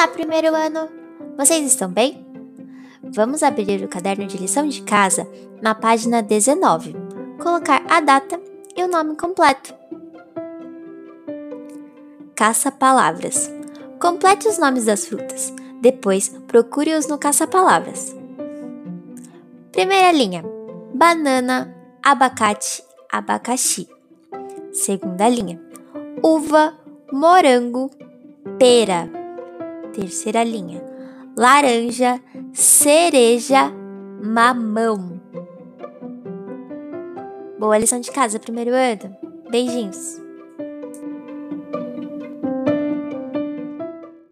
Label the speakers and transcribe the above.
Speaker 1: Olá, primeiro ano! Vocês estão bem? Vamos abrir o caderno de lição de casa na página 19, colocar a data e o nome completo. Caça-palavras. Complete os nomes das frutas. Depois, procure-os no caça-palavras. Primeira linha: banana, abacate, abacaxi. Segunda linha: uva, morango, pera. Terceira linha: laranja, cereja, mamão. Boa lição de casa, primeiro ano. Beijinhos.